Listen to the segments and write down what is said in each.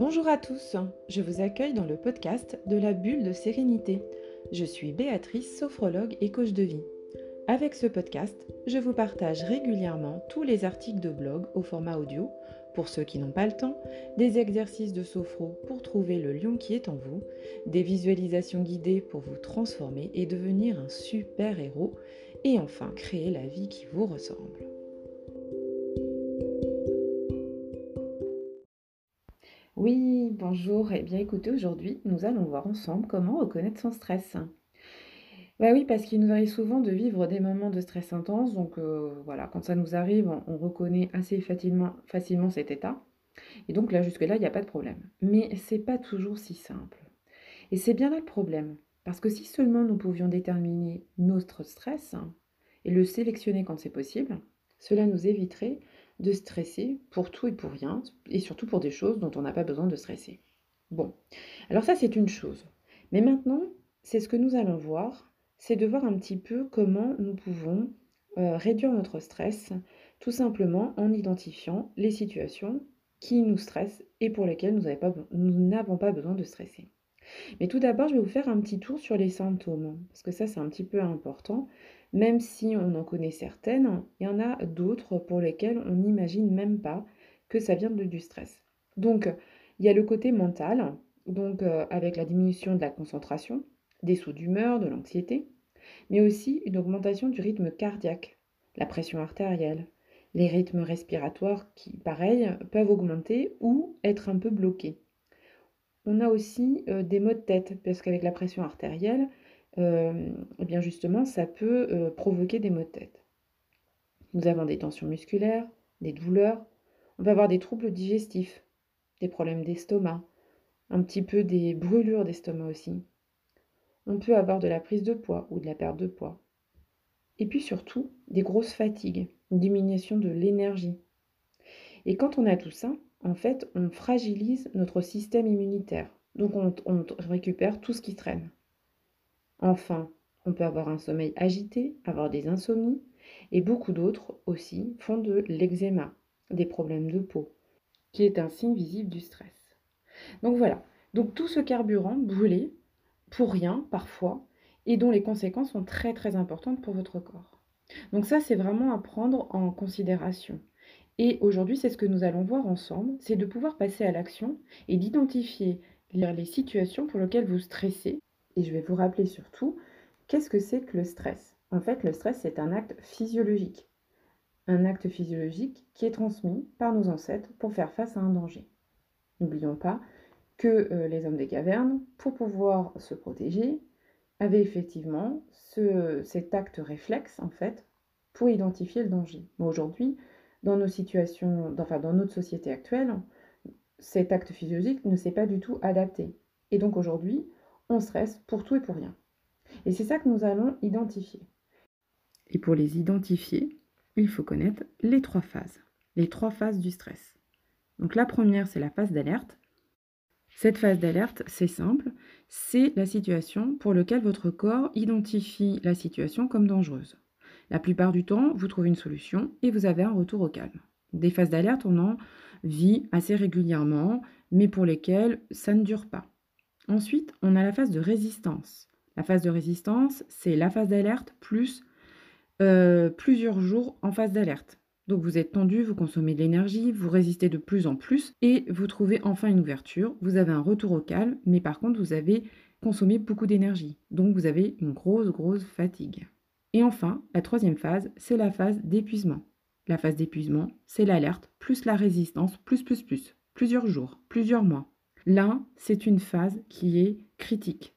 Bonjour à tous, je vous accueille dans le podcast de la bulle de sérénité. Je suis Béatrice, sophrologue et coach de vie. Avec ce podcast, je vous partage régulièrement tous les articles de blog au format audio, pour ceux qui n'ont pas le temps, des exercices de sophro pour trouver le lion qui est en vous, des visualisations guidées pour vous transformer et devenir un super héros, et enfin créer la vie qui vous ressemble. Oui, bonjour. Eh bien écoutez, aujourd'hui, nous allons voir ensemble comment reconnaître son stress. Bah oui, parce qu'il nous arrive souvent de vivre des moments de stress intense. Donc euh, voilà, quand ça nous arrive, on, reconnaît assez facilement, facilement cet état. Et donc là, jusque-là, il n'y a pas de problème. Mais c'est pas toujours si simple. Et c'est bien là le problème. Parce que si seulement nous pouvions déterminer notre stress et le sélectionner quand c'est possible, cela nous éviterait de stresser pour tout et pour rien, et surtout pour des choses dont on n'a pas besoin de stresser. Bon, alors ça c'est une chose. Mais maintenant, c'est ce que nous allons voir, c'est de voir un petit peu comment nous pouvons euh, réduire notre stress, tout simplement en identifiant les situations qui nous stressent et pour lesquelles nous n'avons pas, pas besoin de stresser. Mais tout d'abord, je vais vous faire un petit tour sur les symptômes, parce que ça c'est un petit peu important. Même si on en connaît certaines, il y en a d'autres pour lesquelles on n'imagine même pas que ça vient de, du stress. Donc, il y a le côté mental, donc euh, avec la diminution de la concentration, des sauts d'humeur, de l'anxiété, mais aussi une augmentation du rythme cardiaque, la pression artérielle, les rythmes respiratoires qui, pareil, peuvent augmenter ou être un peu bloqués. On a aussi euh, des maux de tête, parce qu'avec la pression artérielle, euh, eh bien justement, ça peut euh, provoquer des maux de tête. Nous avons des tensions musculaires, des douleurs, on va avoir des troubles digestifs, des problèmes d'estomac, un petit peu des brûlures d'estomac aussi. On peut avoir de la prise de poids ou de la perte de poids. Et puis surtout, des grosses fatigues, une diminution de l'énergie. Et quand on a tout ça, en fait, on fragilise notre système immunitaire. Donc on, récupère tout ce qui traîne. Enfin, on peut avoir un sommeil agité, avoir des insomnies, et beaucoup d'autres aussi font de l'eczéma, des problèmes de peau, qui est un signe visible du stress. Donc voilà, donc tout ce carburant brûlé, pour rien parfois, et dont les conséquences sont très très importantes pour votre corps. Donc ça, c'est vraiment à prendre en considération. Et aujourd'hui, c'est ce que nous allons voir ensemble, c'est de pouvoir passer à l'action et d'identifier les situations pour lesquelles vous stressez et je vais vous rappeler surtout, qu'est-ce que c'est que le stress? En fait, le stress, c'est un acte physiologique. Un acte physiologique qui est transmis par nos ancêtres pour faire face à un danger. N'oublions pas que euh, les hommes des cavernes, pour pouvoir se protéger, avaient effectivement cet acte réflexe, en fait, pour identifier le danger. Mais aujourd'hui, dans nos situations, enfin dans notre société actuelle, cet acte physiologique ne s'est pas du tout adapté. Et donc aujourd'hui, on stresse pour tout et pour rien. Et c'est ça que nous allons identifier. Et pour les identifier, il faut connaître les trois phases, les trois phases du stress. Donc la première, c'est la phase d'alerte. Cette phase d'alerte, c'est simple, c'est la situation pour laquelle votre corps identifie la situation comme dangereuse. La plupart du temps, vous trouvez une solution et vous avez un retour au calme. Des phases d'alerte, on en vit assez régulièrement, mais pour lesquelles ça ne dure pas. Ensuite, on a la phase de résistance. La phase de résistance, c'est la phase d'alerte plus euh, plusieurs jours en phase d'alerte. Donc vous êtes tendu, vous consommez de l'énergie, vous résistez de plus en plus et vous trouvez enfin une ouverture. Vous avez un retour au calme, mais par contre vous avez consommé beaucoup d'énergie. Donc vous avez une grosse, grosse fatigue. Et enfin, la troisième phase, c'est la phase d'épuisement. La phase d'épuisement, c'est l'alerte plus la résistance, plus, plus, plus. Plusieurs jours, plusieurs mois. Là, c'est une phase qui est critique.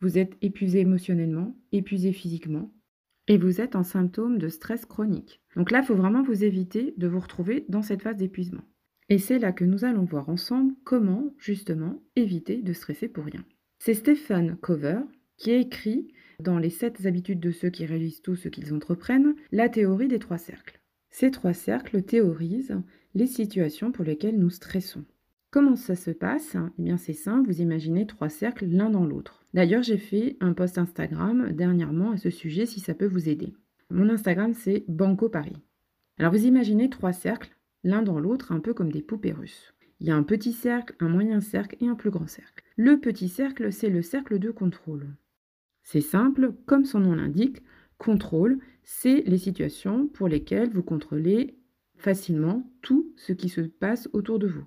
Vous êtes épuisé émotionnellement, épuisé physiquement, et vous êtes en symptôme de stress chronique. Donc là, il faut vraiment vous éviter de vous retrouver dans cette phase d'épuisement. Et c'est là que nous allons voir ensemble comment, justement, éviter de stresser pour rien. C'est Stephen Cover qui a écrit dans les 7 habitudes de ceux qui réalisent tout ce qu'ils entreprennent, la théorie des trois cercles. Ces trois cercles théorisent les situations pour lesquelles nous stressons. Comment ça se passe? Eh bien c'est simple, vous imaginez trois cercles l'un dans l'autre. D'ailleurs j'ai fait un post Instagram dernièrement à ce sujet si ça peut vous aider. Mon Instagram c'est Banco Paris. Alors vous imaginez trois cercles l'un dans l'autre un peu comme des poupées russes. Il y a un petit cercle, un moyen cercle et un plus grand cercle. Le petit cercle, c'est le cercle de contrôle. C'est simple, comme son nom l'indique, contrôle, c'est les situations pour lesquelles vous contrôlez facilement tout ce qui se passe autour de vous.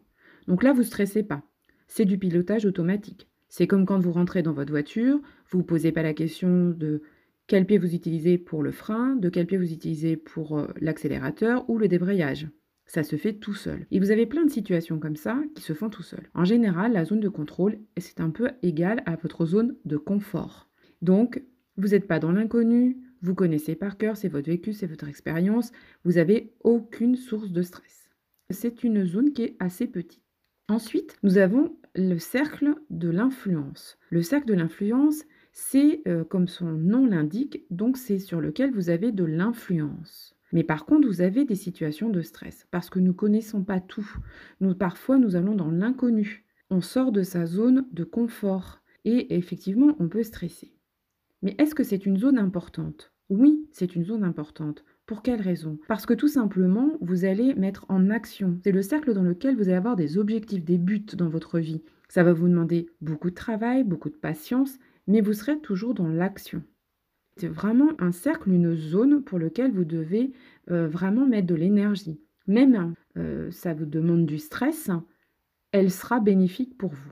Donc là, vous ne stressez pas. C'est du pilotage automatique. C'est comme quand vous rentrez dans votre voiture, vous ne posez pas la question de quel pied vous utilisez pour le frein, de quel pied vous utilisez pour euh, l'accélérateur ou le débrayage. Ça se fait tout seul. Et vous avez plein de situations comme ça qui se font tout seul. En général, la zone de contrôle, c'est un peu égal à votre zone de confort. Donc, vous n'êtes pas dans l'inconnu, vous connaissez par cœur, c'est votre vécu, c'est votre expérience, vous n'avez aucune source de stress. C'est une zone qui est assez petite. Ensuite, nous avons le cercle de l'influence. Le cercle de l'influence, c'est euh, comme son nom l'indique, donc c'est sur lequel vous avez de l'influence. Mais par contre, vous avez des situations de stress parce que nous ne connaissons pas tout. Nous, parfois, nous allons dans l'inconnu. On sort de sa zone de confort et effectivement, on peut stresser. Mais est-ce que c'est une zone importante? Oui, c'est une zone importante. Pour quelle raison? Parce que tout simplement, vous allez mettre en action. C'est le cercle dans lequel vous allez avoir des objectifs, des buts dans votre vie. Ça va vous demander beaucoup de travail, beaucoup de patience, mais vous serez toujours dans l'action. C'est vraiment un cercle, une zone pour lequel vous devez euh, vraiment mettre de l'énergie. Même euh, ça vous demande du stress, elle sera bénéfique pour vous.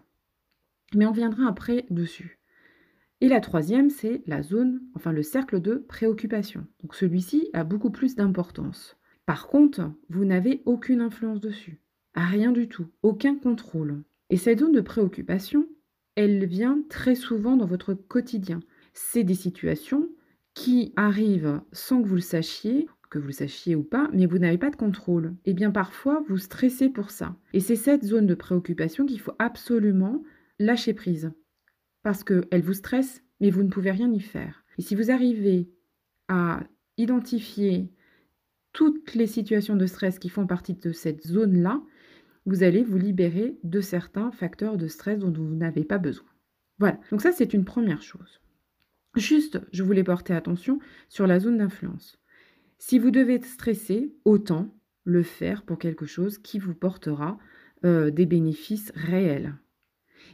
Mais on viendra après dessus. Et la troisième, c'est la zone, enfin le cercle de préoccupation. Donc celui-ci a beaucoup plus d'importance. Par contre, vous n'avez aucune influence dessus. Rien du tout. Aucun contrôle. Et cette zone de préoccupation, elle vient très souvent dans votre quotidien c'est des situations qui arrivent sans que vous le sachiez, que vous le sachiez ou pas, mais vous n'avez pas de contrôle. Et eh bien parfois, vous stressez pour ça. Et c'est cette zone de préoccupation qu'il faut absolument lâcher prise. Parce qu'elle vous stresse, mais vous ne pouvez rien y faire. Et si vous arrivez à identifier toutes les situations de stress qui font partie de cette zone-là, vous allez vous libérer de certains facteurs de stress dont vous n'avez pas besoin. Voilà, donc ça c'est une première chose. Juste, je voulais porter attention sur la zone d'influence. Si vous devez stresser, autant le faire pour quelque chose qui vous portera euh, des bénéfices réels.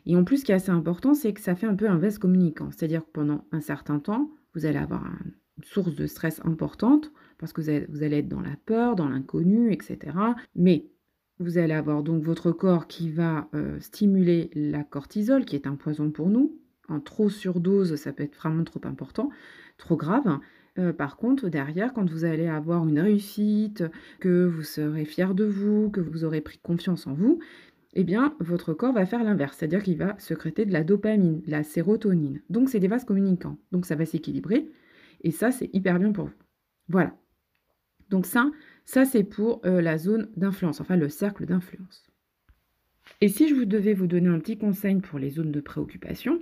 Et en plus, ce qui est assez important, c'est que ça fait un peu un vase communicant. C'est-à-dire que pendant un certain temps, vous allez avoir une source de stress importante parce que vous allez, être dans la peur, dans l'inconnu, etc. Mais vous allez avoir donc votre corps qui va euh, stimuler la cortisol, qui est un poison pour nous, en trop surdose, ça peut être vraiment trop important, trop grave. Euh, par contre, derrière, quand vous allez avoir une réussite, que vous serez fier de vous, que vous aurez pris confiance en vous, eh bien, votre corps va faire l'inverse, c'est-à-dire qu'il va secréter de la dopamine, de la sérotonine. Donc, c'est des vases communicants. Donc, ça va s'équilibrer. Et ça, c'est hyper bien pour vous. Voilà. Donc, ça, ça c'est pour euh, la zone d'influence, enfin le cercle d'influence. Et si je vous devais vous donner un petit conseil pour les zones de préoccupation,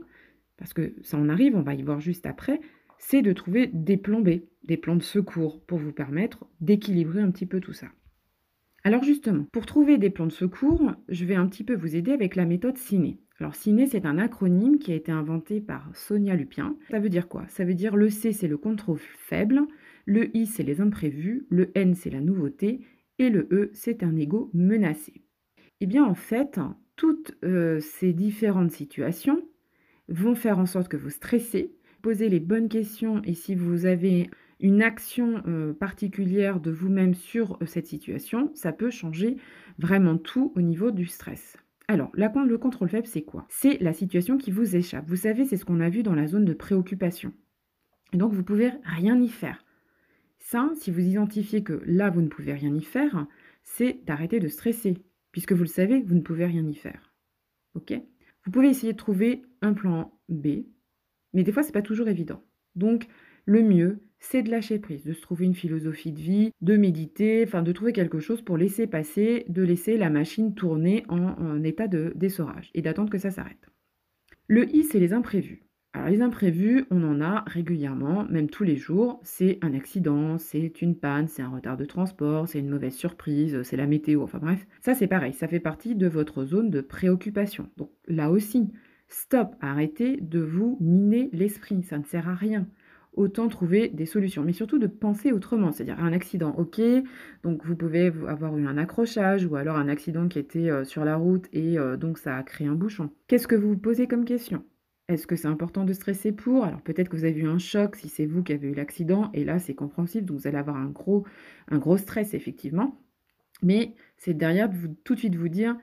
parce que ça en arrive, on va y voir juste après, c'est de trouver des plans B, des plans de secours pour vous permettre d'équilibrer un petit peu tout ça. Alors justement, pour trouver des plans de secours, je vais un petit peu vous aider avec la méthode CINE. Alors CINE, c'est un acronyme qui a été inventé par Sonia Lupien. Ça veut dire quoi? Ça veut dire le C, c'est le contrôle faible, le I, c'est les imprévus, le N, c'est la nouveauté, et le E, c'est un ego menacé. Eh bien en fait, toutes euh, ces différentes situations, vont faire en sorte que vous stressez, posez les bonnes questions et si vous avez une action euh, particulière de vous-même sur euh, cette situation, ça peut changer vraiment tout au niveau du stress. Alors, le contrôle faible, c'est quoi? C'est la situation qui vous échappe. Vous savez, c'est ce qu'on a vu dans la zone de préoccupation. Donc, vous pouvez rien y faire. Ça, si vous identifiez que là, vous ne pouvez rien y faire, c'est d'arrêter de stresser, puisque vous le savez, vous ne pouvez rien y faire. OK? Vous pouvez essayer de trouver un plan B, mais des fois, ce n'est pas toujours évident. Donc, le mieux, c'est de lâcher prise, de se trouver une philosophie de vie, de méditer, enfin de trouver quelque chose pour laisser passer, de laisser la machine tourner en, état de dessorage et d'attendre que ça s'arrête. Le I, c'est les imprévus. Alors les imprévus, on en a régulièrement, même tous les jours. C'est un accident, c'est une panne, c'est un retard de transport, c'est une mauvaise surprise, c'est la météo, enfin bref. Ça c'est pareil, ça fait partie de votre zone de préoccupation. Donc là aussi, stop, arrêtez de vous miner l'esprit, ça ne sert à rien. Autant trouver des solutions, mais surtout de penser autrement. C'est-à-dire un accident, ok, donc vous pouvez avoir eu un accrochage ou alors un accident qui était euh, sur la route et euh, donc ça a créé un bouchon. Qu'est-ce que vous vous posez comme question? Est-ce que c'est important de stresser pour? Alors peut-être que vous avez eu un choc si c'est vous qui avez eu l'accident, et là c'est compréhensible, donc vous allez avoir un gros, un gros stress effectivement. Mais c'est derrière vous, tout de suite vous dire,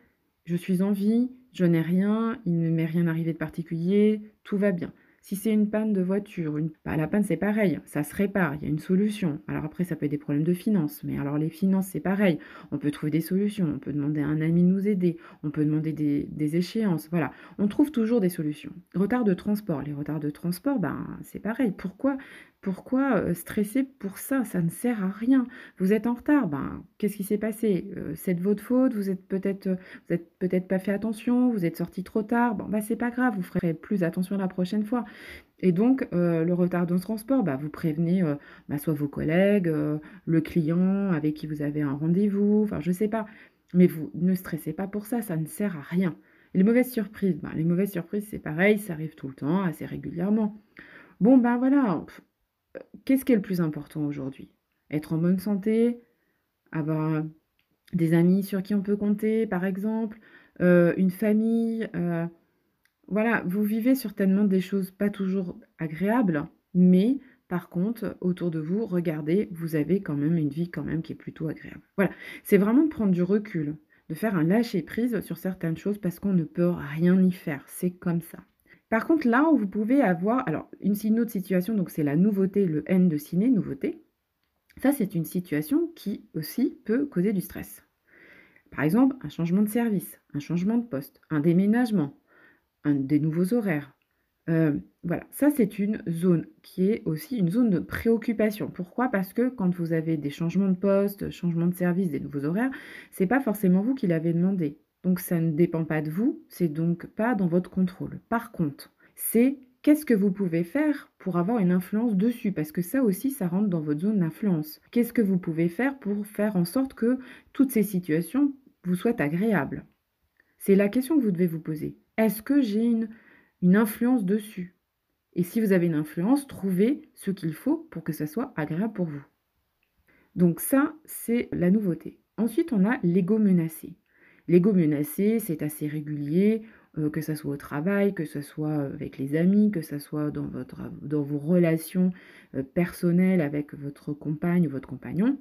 je suis en vie, je n'ai rien, il ne m'est rien arrivé de particulier, tout va bien. Si c'est une panne de voiture. Bah, la panne c'est pareil, ça se répare, il y a une solution. Alors après ça peut être des problèmes de finances, mais alors les finances c'est pareil, on peut trouver des solutions, on peut demander à un ami de nous aider, on peut demander des, échéances, voilà, on trouve toujours des solutions. Retard de transport, les retards de transport, ben c'est pareil. Pourquoi pourquoi euh, stresser pour ça? Ça ne sert à rien. Vous êtes en retard, ben qu'est-ce qui s'est passé? Euh, C'est de votre faute, vous êtes peut-être euh, vous êtes peut-être pas fait attention, vous êtes sorti trop tard. Bon bah c'est pas grave, vous ferez plus attention la prochaine fois. Et donc le retard dans le transport, bah, vous prévenez bah, soit vos collègues, le client avec qui vous avez un rendez-vous, enfin je sais pas. Mais vous ne stressez pas pour ça, ça ne sert à rien. les mauvaises surprises, ben, les mauvaises surprises c'est pareil, ça arrive tout le temps, assez régulièrement. Bon ben voilà, qu'est-ce qui est le plus important aujourd'hui? Être en bonne santé, avoir des amis sur qui on peut compter, par exemple, euh, une famille. Voilà, vous vivez certainement des choses pas toujours agréables, mais par contre, autour de vous, regardez, vous avez quand même une vie quand même qui est plutôt agréable. Voilà, c'est vraiment de prendre du recul, de faire un lâcher prise sur certaines choses parce qu'on ne peut rien y faire. C'est comme ça. Par contre, là où vous pouvez avoir, alors une, autre situation, donc c'est la nouveauté, le N de ciné, nouveauté. Ça, c'est une situation qui aussi peut causer du stress. Par exemple, un changement de service, un changement de poste, un déménagement, un, des nouveaux horaires. Euh, voilà, ça c'est une zone qui est aussi une zone de préoccupation. Pourquoi? Parce que quand vous avez des changements de poste, changements de service, des nouveaux horaires, c'est pas forcément vous qui l'avez demandé. Donc ça ne dépend pas de vous, c'est donc pas dans votre contrôle. Par contre, c'est qu'est-ce que vous pouvez faire pour avoir une influence dessus? Parce que ça aussi, ça rentre dans votre zone d'influence. Qu'est-ce que vous pouvez faire pour faire en sorte que toutes ces situations vous soient agréables? C'est la question que vous devez vous poser. Est-ce que j'ai une, influence dessus? Et si vous avez une influence, trouvez ce qu'il faut pour que ça soit agréable pour vous. Donc ça, c'est la nouveauté. Ensuite, on a l'ego menacé. L'ego menacé, c'est assez régulier, euh, que ce soit au travail, que ce soit avec les amis, que ce soit dans, vos relations euh, personnelles avec votre compagne ou votre compagnon.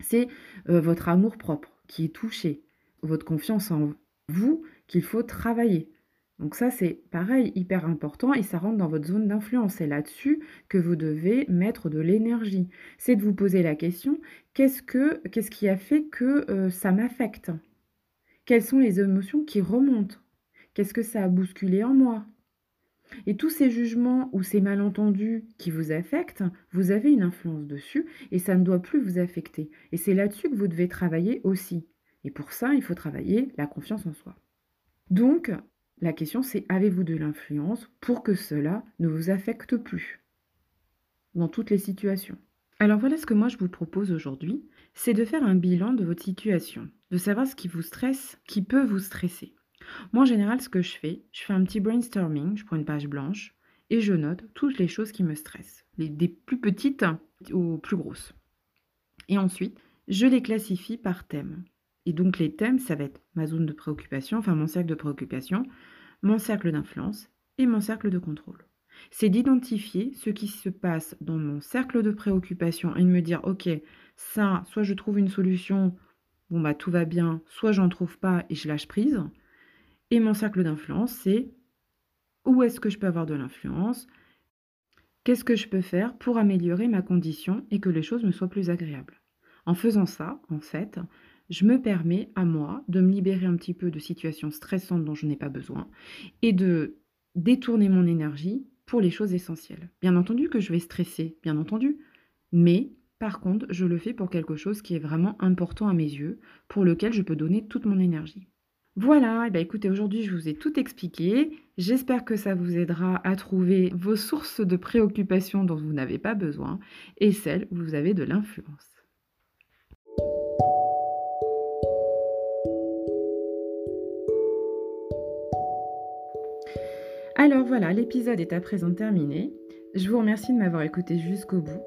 C'est euh, votre amour propre qui est touché, votre confiance en vous qu'il faut travailler. Donc ça, c'est pareil, hyper important et ça rentre dans votre zone d'influence. C'est là-dessus que vous devez mettre de l'énergie. C'est de vous poser la question, qu'est-ce, que, qu'est-ce qui a fait que ça m'affecte? Quelles sont les émotions qui remontent? Qu'est-ce que ça a bousculé en moi? Et tous ces jugements ou ces malentendus qui vous affectent, vous avez une influence dessus et ça ne doit plus vous affecter. Et c'est là-dessus que vous devez travailler aussi. Et pour ça, il faut travailler la confiance en soi. Donc, la question c'est avez-vous de l'influence pour que cela ne vous affecte plus dans toutes les situations? Alors voilà ce que moi je vous propose aujourd'hui c'est de faire un bilan de votre situation, de savoir ce qui vous stresse, qui peut vous stresser. Moi, en général, ce que je fais, je fais un petit brainstorming, je prends une page blanche et je note toutes les choses qui me stressent, les, des plus petites aux plus grosses. Et ensuite, je les classifie par thème. Et donc, les thèmes, ça va être ma zone de préoccupation, enfin mon cercle de préoccupation, mon cercle d'influence et mon cercle de contrôle. C'est d'identifier ce qui se passe dans mon cercle de préoccupation et de me dire, OK, ça, soit je trouve une solution, bon bah tout va bien, soit j'en trouve pas et je lâche prise. Et mon cercle d'influence, c'est où est-ce que je peux avoir de l'influence? Qu'est-ce que je peux faire pour améliorer ma condition et que les choses me soient plus agréables? En faisant ça, en fait, je me permets à moi de me libérer un petit peu de situations stressantes dont je n'ai pas besoin et de détourner mon énergie pour les choses essentielles. Bien entendu que je vais stresser, bien entendu, mais par contre, je le fais pour quelque chose qui est vraiment important à mes yeux, pour lequel je peux donner toute mon énergie. Voilà, et eh bien écoutez, aujourd'hui je vous ai tout expliqué. J'espère que ça vous aidera à trouver vos sources de préoccupation dont vous n'avez pas besoin et celles où vous avez de l'influence. Alors voilà, l'épisode est à présent terminé. Je vous remercie de m'avoir écouté jusqu'au bout.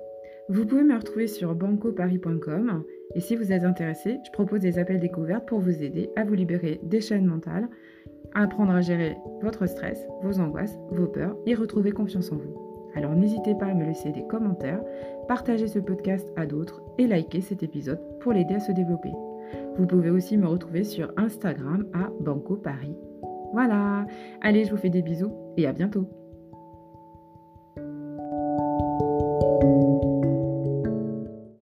Vous pouvez me retrouver sur bancoparis.com et si vous êtes intéressé, je propose des appels découvertes pour vous aider à vous libérer des chaînes mentales, à apprendre à gérer votre stress, vos angoisses, vos peurs et retrouver confiance en vous. Alors n'hésitez pas à me laisser des commentaires, partager ce podcast à d'autres et liker cet épisode pour l'aider à se développer. Vous pouvez aussi me retrouver sur Instagram à Banco Paris. Voilà, allez, je vous fais des bisous et à bientôt.